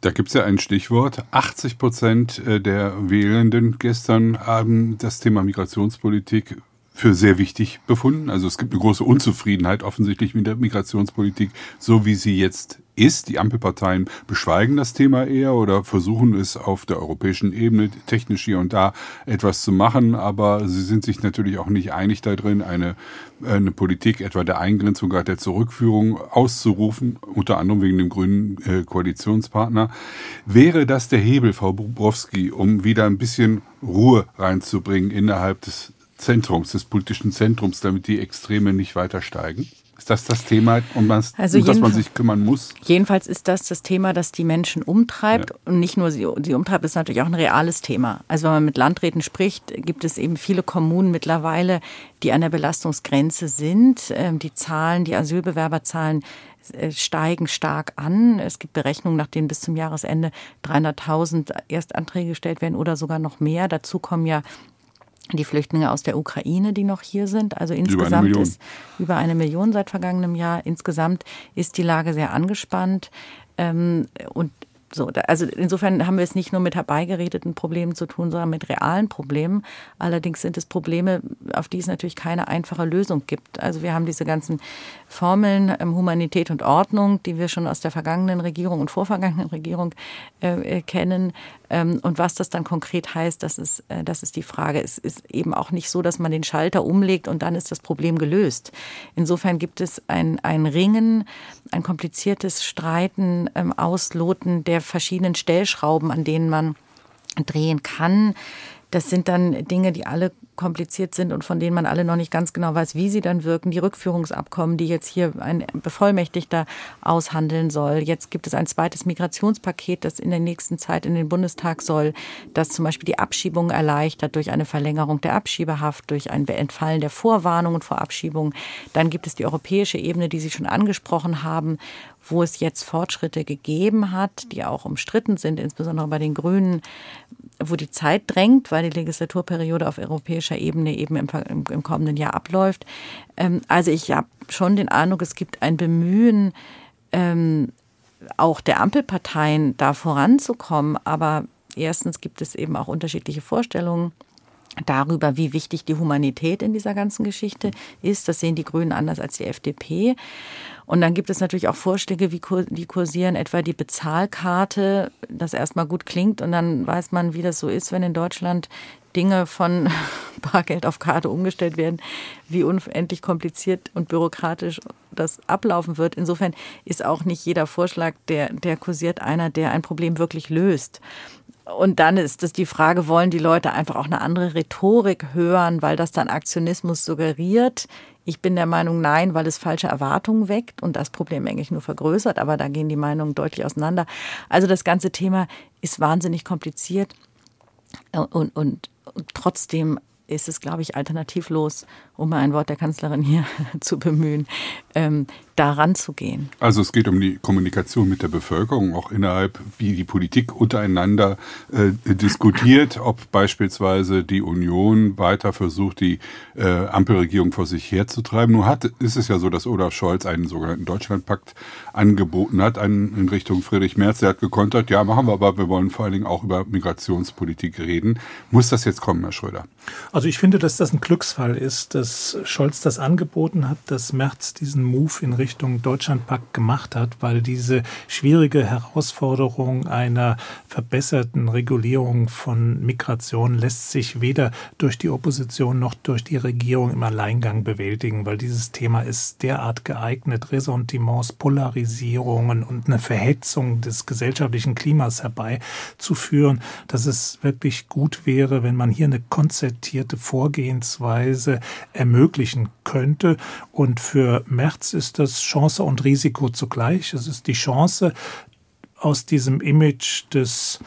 Da gibt es ja ein Stichwort. 80 Prozent äh, der Wählenden gestern haben das Thema Migrationspolitik für sehr wichtig befunden. Also es gibt eine große Unzufriedenheit offensichtlich mit der Migrationspolitik, so wie sie jetzt ist. Die Ampelparteien beschweigen das Thema eher oder versuchen es auf der europäischen Ebene technisch hier und da etwas zu machen, aber sie sind sich natürlich auch nicht einig darin, eine, eine Politik etwa der Eingrenzung, gerade der Zurückführung auszurufen, unter anderem wegen dem grünen äh, Koalitionspartner. Wäre das der Hebel, Frau Bobrowski, um wieder ein bisschen Ruhe reinzubringen innerhalb des Zentrums, des politischen Zentrums, damit die Extreme nicht weiter steigen? Ist das das Thema, um das, also um das man sich kümmern muss? Jedenfalls ist das das Thema, das die Menschen umtreibt. Ja. Und nicht nur sie, sie umtreibt, ist natürlich auch ein reales Thema. Also wenn man mit Landräten spricht, gibt es eben viele Kommunen mittlerweile, die an der Belastungsgrenze sind. Ähm, die Zahlen, die Asylbewerberzahlen äh, steigen stark an. Es gibt Berechnungen, nach denen bis zum Jahresende 300.000 Erstanträge gestellt werden oder sogar noch mehr. Dazu kommen ja die Flüchtlinge aus der Ukraine, die noch hier sind. Also insgesamt über ist über eine Million seit vergangenem Jahr. Insgesamt ist die Lage sehr angespannt. Ähm, und so, also insofern haben wir es nicht nur mit herbeigeredeten Problemen zu tun, sondern mit realen Problemen. Allerdings sind es Probleme, auf die es natürlich keine einfache Lösung gibt. Also wir haben diese ganzen Formeln ähm, Humanität und Ordnung, die wir schon aus der vergangenen Regierung und vorvergangenen Regierung äh, äh kennen. Ähm, und was das dann konkret heißt, das ist, äh, das ist die Frage. Es ist eben auch nicht so, dass man den Schalter umlegt und dann ist das Problem gelöst. Insofern gibt es ein, ein Ringen, ein kompliziertes Streiten, ähm, Ausloten der verschiedenen Stellschrauben, an denen man drehen kann. Das sind dann Dinge, die alle kompliziert sind und von denen man alle noch nicht ganz genau weiß, wie sie dann wirken. Die Rückführungsabkommen, die jetzt hier ein Bevollmächtigter aushandeln soll. Jetzt gibt es ein zweites Migrationspaket, das in der nächsten Zeit in den Bundestag soll, das zum Beispiel die Abschiebung erleichtert durch eine Verlängerung der Abschiebehaft, durch ein Entfallen der Vorwarnungen vor Abschiebung. Dann gibt es die europäische Ebene, die Sie schon angesprochen haben, wo es jetzt Fortschritte gegeben hat, die auch umstritten sind, insbesondere bei den Grünen, wo die Zeit drängt, weil die Legislaturperiode auf europäischer Ebene eben im, im kommenden Jahr abläuft. Ähm, also ich habe schon den Eindruck, es gibt ein Bemühen, ähm, auch der Ampelparteien da voranzukommen. Aber erstens gibt es eben auch unterschiedliche Vorstellungen darüber, wie wichtig die Humanität in dieser ganzen Geschichte ist. Das sehen die Grünen anders als die FDP. Und dann gibt es natürlich auch Vorschläge, wie die kursieren, etwa die Bezahlkarte, das erstmal gut klingt und dann weiß man, wie das so ist, wenn in Deutschland Dinge von Bargeld auf Karte umgestellt werden, wie unendlich kompliziert und bürokratisch das ablaufen wird. Insofern ist auch nicht jeder Vorschlag, der, der kursiert, einer, der ein Problem wirklich löst. Und dann ist es die Frage, wollen die Leute einfach auch eine andere Rhetorik hören, weil das dann Aktionismus suggeriert? Ich bin der Meinung, nein, weil es falsche Erwartungen weckt und das Problem eigentlich nur vergrößert, aber da gehen die Meinungen deutlich auseinander. Also das ganze Thema ist wahnsinnig kompliziert und, und, und trotzdem ist es, glaube ich, alternativlos um ein Wort der Kanzlerin hier zu bemühen, ähm, daran zu gehen. Also es geht um die Kommunikation mit der Bevölkerung, auch innerhalb, wie die Politik untereinander äh, diskutiert, ob beispielsweise die Union weiter versucht, die äh, Ampelregierung vor sich herzutreiben. Nun hat, ist es ja so, dass Olaf Scholz einen sogenannten Deutschlandpakt angeboten hat an, in Richtung Friedrich Merz. Der hat gekontert, ja, machen wir, aber wir wollen vor allen Dingen auch über Migrationspolitik reden. Muss das jetzt kommen, Herr Schröder? Also ich finde, dass das ein Glücksfall ist, dass Scholz das angeboten hat, dass Merz diesen Move in Richtung Deutschlandpakt gemacht hat, weil diese schwierige Herausforderung einer verbesserten Regulierung von Migration lässt sich weder durch die Opposition noch durch die Regierung im Alleingang bewältigen, weil dieses Thema ist derart geeignet, Ressentiments, Polarisierungen und eine Verhetzung des gesellschaftlichen Klimas herbeizuführen, dass es wirklich gut wäre, wenn man hier eine konzertierte Vorgehensweise ermöglichen könnte. Und für März ist das Chance und Risiko zugleich. Es ist die Chance, aus diesem Image des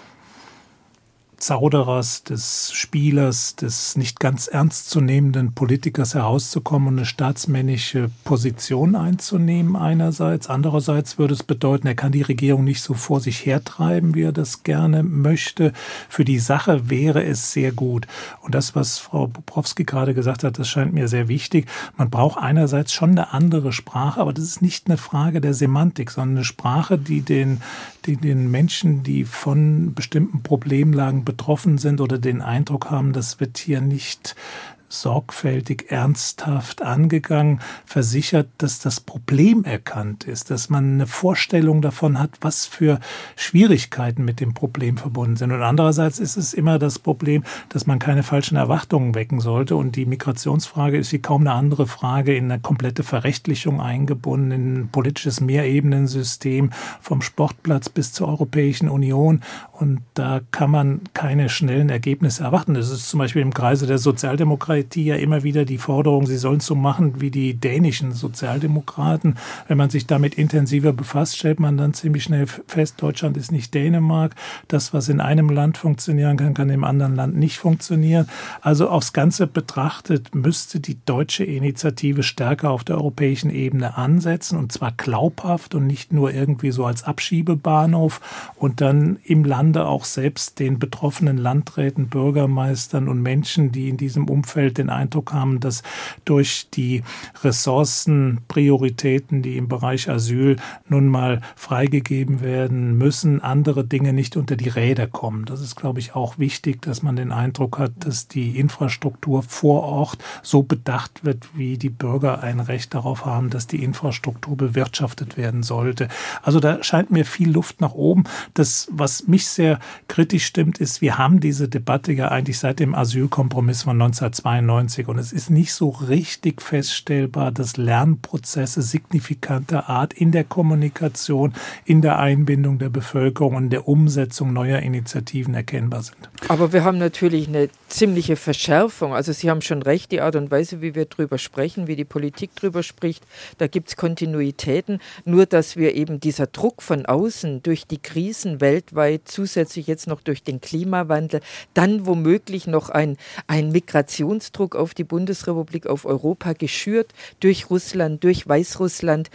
Zauderers, des Spielers, des nicht ganz ernstzunehmenden Politikers herauszukommen und eine staatsmännische Position einzunehmen einerseits. Andererseits würde es bedeuten, er kann die Regierung nicht so vor sich hertreiben, wie er das gerne möchte. Für die Sache wäre es sehr gut. Und das, was Frau Bobrowski gerade gesagt hat, das scheint mir sehr wichtig. Man braucht einerseits schon eine andere Sprache, aber das ist nicht eine Frage der Semantik, sondern eine Sprache, die den, die den Menschen, die von bestimmten Problemlagen betroffen sind oder den Eindruck haben, das wird hier nicht sorgfältig, ernsthaft angegangen, versichert, dass das Problem erkannt ist, dass man eine Vorstellung davon hat, was für Schwierigkeiten mit dem Problem verbunden sind. Und andererseits ist es immer das Problem, dass man keine falschen Erwartungen wecken sollte. Und die Migrationsfrage ist wie kaum eine andere Frage in eine komplette Verrechtlichung eingebunden, in ein politisches Mehrebenensystem vom Sportplatz bis zur Europäischen Union. Und da kann man keine schnellen Ergebnisse erwarten. Das ist zum Beispiel im Kreise der Sozialdemokratie ja immer wieder die Forderung, sie sollen so machen wie die dänischen Sozialdemokraten. Wenn man sich damit intensiver befasst, stellt man dann ziemlich schnell fest, Deutschland ist nicht Dänemark. Das, was in einem Land funktionieren kann, kann im anderen Land nicht funktionieren. Also aufs Ganze betrachtet müsste die deutsche Initiative stärker auf der europäischen Ebene ansetzen und zwar glaubhaft und nicht nur irgendwie so als Abschiebebahnhof und dann im Lande auch selbst den betroffenen Landräten, Bürgermeistern und Menschen, die in diesem Umfeld den Eindruck haben, dass durch die Ressourcenprioritäten, die im Bereich Asyl nun mal freigegeben werden müssen, andere Dinge nicht unter die Räder kommen. Das ist, glaube ich, auch wichtig, dass man den Eindruck hat, dass die Infrastruktur vor Ort so bedacht wird, wie die Bürger ein Recht darauf haben, dass die Infrastruktur bewirtschaftet werden sollte. Also da scheint mir viel Luft nach oben. Das, was mich sehr kritisch stimmt, ist, wir haben diese Debatte ja eigentlich seit dem Asylkompromiss von 1992 92 und es ist nicht so richtig feststellbar, dass Lernprozesse signifikanter Art in der Kommunikation, in der Einbindung der Bevölkerung und der Umsetzung neuer Initiativen erkennbar sind. Aber wir haben natürlich eine ziemliche Verschärfung. Also Sie haben schon recht, die Art und Weise, wie wir drüber sprechen, wie die Politik drüber spricht, da gibt es Kontinuitäten. Nur, dass wir eben dieser Druck von außen durch die Krisen weltweit, zusätzlich jetzt noch durch den Klimawandel, dann womöglich noch ein, ein Migrations Rechtsdruck auf die Bundesrepublik, auf Europa geschürt durch Russland, durch Weißrussland.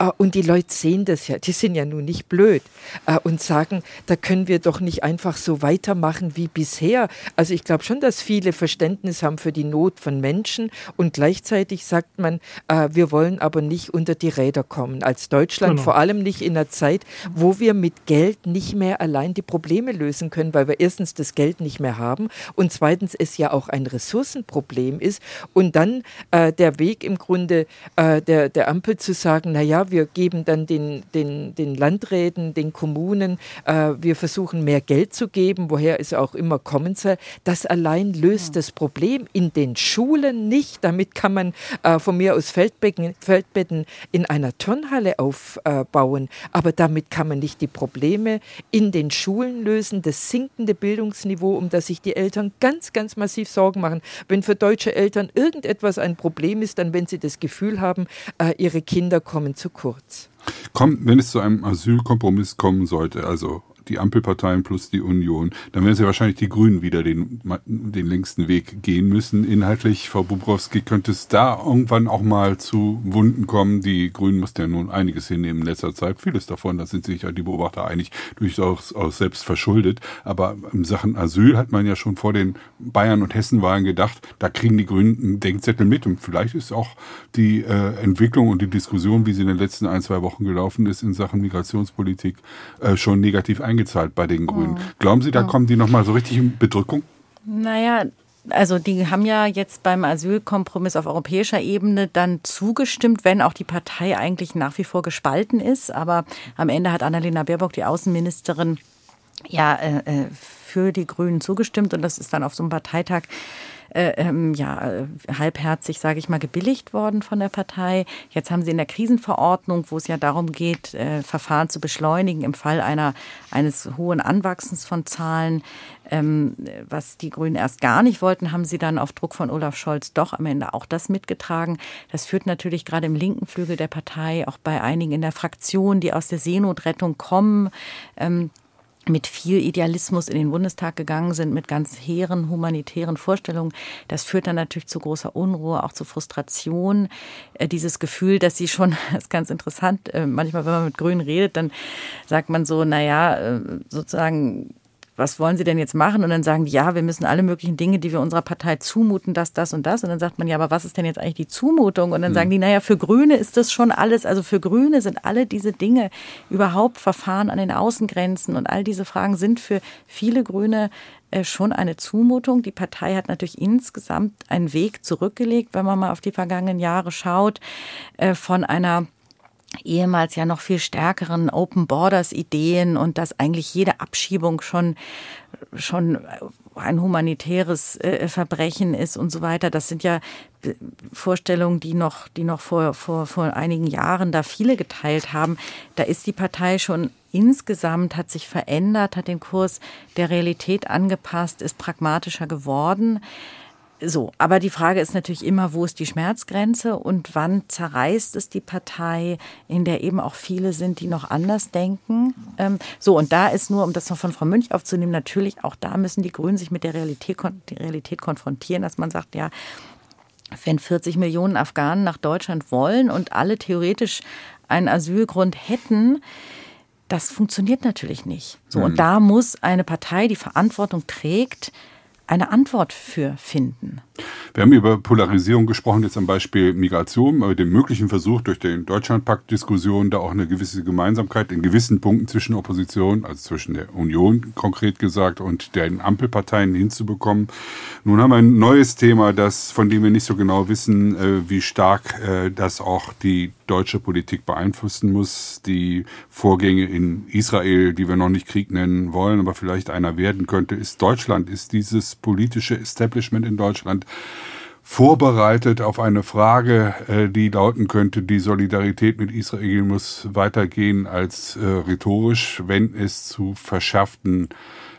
Ah, und die Leute sehen das ja, die sind ja nun nicht blöd äh, und sagen, da können wir doch nicht einfach so weitermachen wie bisher. Also ich glaube schon, dass viele Verständnis haben für die Not von Menschen und gleichzeitig sagt man, äh, wir wollen aber nicht unter die Räder kommen. Als Deutschland genau. vor allem nicht in einer Zeit, wo wir mit Geld nicht mehr allein die Probleme lösen können, weil wir erstens das Geld nicht mehr haben und zweitens es ja auch ein Ressourcenproblem ist und dann äh, der Weg im Grunde äh, der, der Ampel zu sagen, naja, wir geben dann den, den, den Landräten, den Kommunen, äh, wir versuchen mehr Geld zu geben, woher es auch immer kommen soll. Das allein löst das Problem in den Schulen nicht. Damit kann man äh, von mir aus Feldbecken, Feldbetten in einer Turnhalle aufbauen, aber damit kann man nicht die Probleme in den Schulen lösen, das sinkende Bildungsniveau, um das sich die Eltern ganz, ganz massiv Sorgen machen. Wenn für deutsche Eltern irgendetwas ein Problem ist, dann wenn sie das Gefühl haben, äh, ihre Kinder kommen zu kurz. Kommt, wenn es zu einem Asylkompromiss kommen sollte, also die Ampelparteien plus die Union, dann werden sie wahrscheinlich die Grünen wieder den, den längsten Weg gehen müssen. Inhaltlich, Frau Bubrowski, könnte es da irgendwann auch mal zu Wunden kommen? Die Grünen mussten ja nun einiges hinnehmen in letzter Zeit. Vieles davon, da sind sich ja die Beobachter einig, durchaus auch selbst verschuldet. Aber in Sachen Asyl hat man ja schon vor den Bayern- und Hessenwahlen gedacht, da kriegen die Grünen einen Denkzettel mit. Und vielleicht ist auch die äh, Entwicklung und die Diskussion, wie sie in den letzten ein, zwei Wochen gelaufen ist in Sachen Migrationspolitik, äh, schon negativ eingezahlt bei den Grünen. Oh. Glauben Sie, da oh. kommen die nochmal so richtig in Bedrückung? Naja, also die haben ja jetzt beim Asylkompromiss auf europäischer Ebene dann zugestimmt, wenn auch die Partei eigentlich nach wie vor gespalten ist. Aber am Ende hat Annalena Baerbock, die Außenministerin, ja äh, äh für die Grünen zugestimmt und das ist dann auf so einem Parteitag äh, ähm, ja, äh, halbherzig, sage ich mal, gebilligt worden von der Partei. Jetzt haben sie in der Krisenverordnung, wo es ja darum geht, äh, Verfahren zu beschleunigen im Fall einer, eines hohen Anwachsens von Zahlen, ähm, was die Grünen erst gar nicht wollten, haben sie dann auf Druck von Olaf Scholz doch am Ende auch das mitgetragen. Das führt natürlich gerade im linken Flügel der Partei, auch bei einigen in der Fraktion, die aus der Seenotrettung kommen, ähm, mit viel Idealismus in den Bundestag gegangen sind, mit ganz hehren humanitären Vorstellungen. Das führt dann natürlich zu großer Unruhe, auch zu Frustration. Äh, dieses Gefühl, dass sie schon, das ist ganz interessant, äh, manchmal, wenn man mit Grünen redet, dann sagt man so, naja, äh, sozusagen, was wollen Sie denn jetzt machen? Und dann sagen die, ja, wir müssen alle möglichen Dinge, die wir unserer Partei zumuten, das, das und das. Und dann sagt man, ja, aber was ist denn jetzt eigentlich die Zumutung? Und dann mhm. sagen die, naja, für Grüne ist das schon alles. Also für Grüne sind alle diese Dinge überhaupt Verfahren an den Außengrenzen und all diese Fragen sind für viele Grüne äh, schon eine Zumutung. Die Partei hat natürlich insgesamt einen Weg zurückgelegt, wenn man mal auf die vergangenen Jahre schaut, äh, von einer ehemals ja noch viel stärkeren Open Borders Ideen und dass eigentlich jede Abschiebung schon schon ein humanitäres äh, Verbrechen ist und so weiter. Das sind ja äh, Vorstellungen, die noch, die noch vor, vor, vor einigen Jahren da viele geteilt haben. Da ist die Partei schon insgesamt, hat sich verändert, hat den Kurs der Realität angepasst, ist pragmatischer geworden. So, aber die Frage ist natürlich immer, wo ist die Schmerzgrenze und wann zerreißt es die Partei, in der eben auch viele sind, die noch anders denken. Ähm, so, und da ist nur, um das noch von Frau Münch aufzunehmen, natürlich auch da müssen die Grünen sich mit der Realität, die Realität konfrontieren, dass man sagt, ja, wenn 40 Millionen Afghanen nach Deutschland wollen und alle theoretisch einen Asylgrund hätten, das funktioniert natürlich nicht. So, mhm. und da muss eine Partei, die Verantwortung trägt, eine Antwort für finden. Wir haben über Polarisierung gesprochen, jetzt am Beispiel Migration, aber dem möglichen Versuch durch den Deutschlandpakt-Diskussion da auch eine gewisse Gemeinsamkeit in gewissen Punkten zwischen Opposition, also zwischen der Union konkret gesagt, und den Ampelparteien hinzubekommen. Nun haben wir ein neues Thema, das, von dem wir nicht so genau wissen, äh, wie stark äh, das auch die deutsche Politik beeinflussen muss. Die Vorgänge in Israel, die wir noch nicht Krieg nennen wollen, aber vielleicht einer werden könnte, ist Deutschland, ist dieses politische Establishment in Deutschland vorbereitet auf eine Frage, äh, die lauten könnte, die Solidarität mit Israel muss weitergehen als äh, rhetorisch, wenn es zu verschärften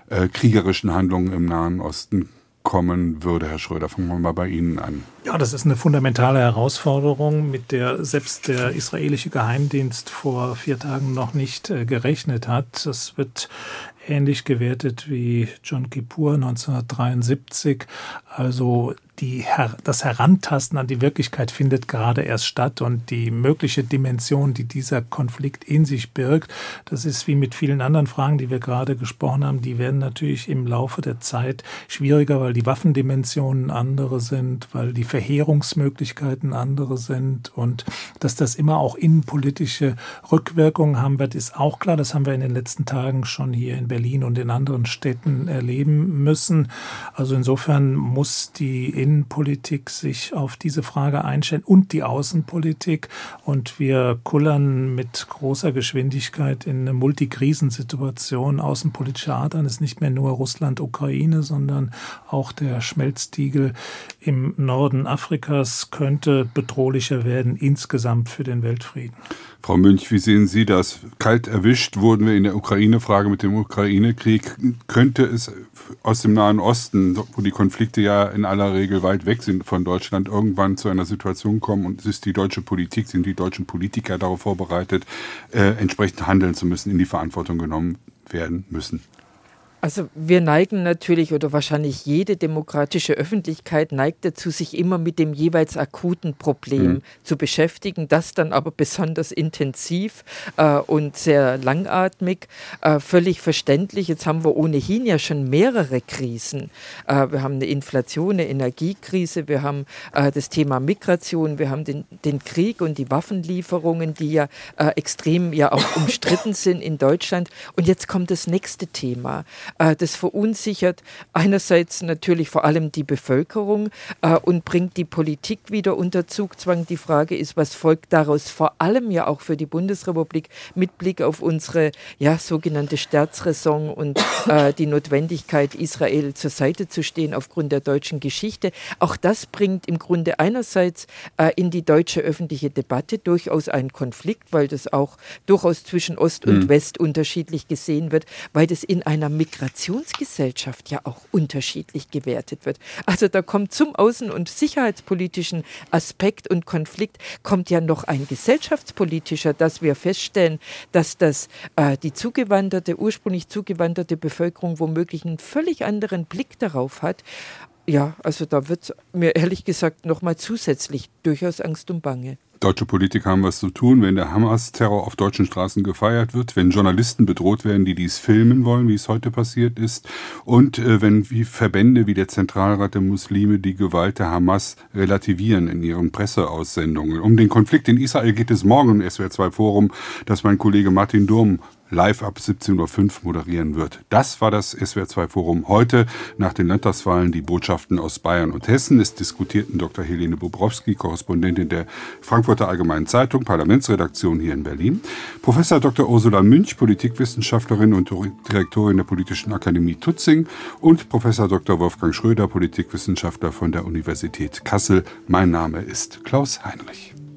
äh, kriegerischen Handlungen im Nahen Osten kommen würde, Herr Schröder. Fangen wir mal bei Ihnen an. Ja, das ist eine fundamentale Herausforderung, mit der selbst der israelische Geheimdienst vor vier Tagen noch nicht gerechnet hat. Das wird ähnlich gewertet wie John Kippur 1973. Also die, das Herantasten an die Wirklichkeit findet gerade erst statt und die mögliche Dimension, die dieser Konflikt in sich birgt, das ist wie mit vielen anderen Fragen, die wir gerade gesprochen haben, die werden natürlich im Laufe der Zeit schwieriger, weil die Waffendimensionen andere sind, weil die Verheerungsmöglichkeiten andere sind und dass das immer auch innenpolitische Rückwirkungen haben wird, ist auch klar. Das haben wir in den letzten Tagen schon hier in Berlin und in anderen Städten erleben müssen. Also insofern muss die Innenpolitik sich auf diese Frage einstellen und die Außenpolitik. Und wir kullern mit großer Geschwindigkeit in eine Multikrisensituation außenpolitischer Art an. Es ist nicht mehr nur Russland, Ukraine, sondern auch der Schmelztiegel im Norden Afrikas könnte bedrohlicher werden insgesamt für den Weltfrieden. Frau Münch, wie sehen Sie das? Kalt erwischt wurden wir in der Ukraine-Frage mit dem Ukraine-Krieg. Könnte es aus dem Nahen Osten, wo die Konflikte ja in aller Regel weit weg sind von Deutschland, irgendwann zu einer Situation kommen und ist die deutsche Politik, sind die deutschen Politiker darauf vorbereitet, äh, entsprechend handeln zu müssen, in die Verantwortung genommen werden müssen. Also wir neigen natürlich oder wahrscheinlich jede demokratische Öffentlichkeit neigt dazu, sich immer mit dem jeweils akuten Problem mhm. zu beschäftigen, das dann aber besonders intensiv äh, und sehr langatmig, äh, völlig verständlich. Jetzt haben wir ohnehin ja schon mehrere Krisen. Äh, wir haben eine Inflation, eine Energiekrise, wir haben äh, das Thema Migration, wir haben den, den, Krieg und die Waffenlieferungen, die ja äh, extrem ja auch umstritten sind in Deutschland. Und jetzt kommt das nächste Thema. Äh, das verunsichert einerseits natürlich vor allem die Bevölkerung äh, und bringt die Politik wieder unter Zugzwang. Die Frage ist, was folgt daraus vor allem ja auch für die Bundesrepublik mit Blick auf unsere ja, sogenannte Staatsräson und äh, die Notwendigkeit, Israel zur Seite zu stehen aufgrund der deutschen Geschichte. Auch das bringt im Grunde einerseits äh, in die deutsche öffentliche Debatte durchaus einen Konflikt, weil das auch durchaus zwischen Ost und mhm. West unterschiedlich gesehen wird, weil das in einer Migration Migrationsgesellschaft ja auch unterschiedlich gewertet wird. Also da kommt zum außen- und sicherheitspolitischen Aspekt und Konflikt kommt ja noch ein gesellschaftspolitischer, dass wir feststellen, dass das äh, die zugewanderte, ursprünglich zugewanderte Bevölkerung womöglich einen völlig anderen Blick darauf hat. Ja, also da wird mir ehrlich gesagt nochmal zusätzlich durchaus Angst und Bange. Deutsche Politiker haben was zu tun, wenn der Hamas-Terror auf deutschen Straßen gefeiert wird, wenn Journalisten bedroht werden, die dies filmen wollen, wie es heute passiert ist, und äh, wenn wie Verbände wie der Zentralrat der Muslime die Gewalt der Hamas relativieren in ihren Presseaussendungen. Um den Konflikt in Israel geht es morgen im SWR 2 Forum, das mein Kollege Martin Durm live ab 17.05 Uhr moderieren wird. Das war das SWR2 Forum heute. Nach den Landtagswahlen die Botschaften aus Bayern und Hessen. Es diskutierten Dr. Helene Bobrowski, Korrespondentin der Frankfurter Allgemeinen Zeitung, Parlamentsredaktion hier in Berlin. Professor Dr. Ursula Münch, Politikwissenschaftlerin und Direktorin der Politischen Akademie Tutzing und Professor Dr. Wolfgang Schröder, Politikwissenschaftler von der Universität Kassel. Mein Name ist Klaus Heinrich.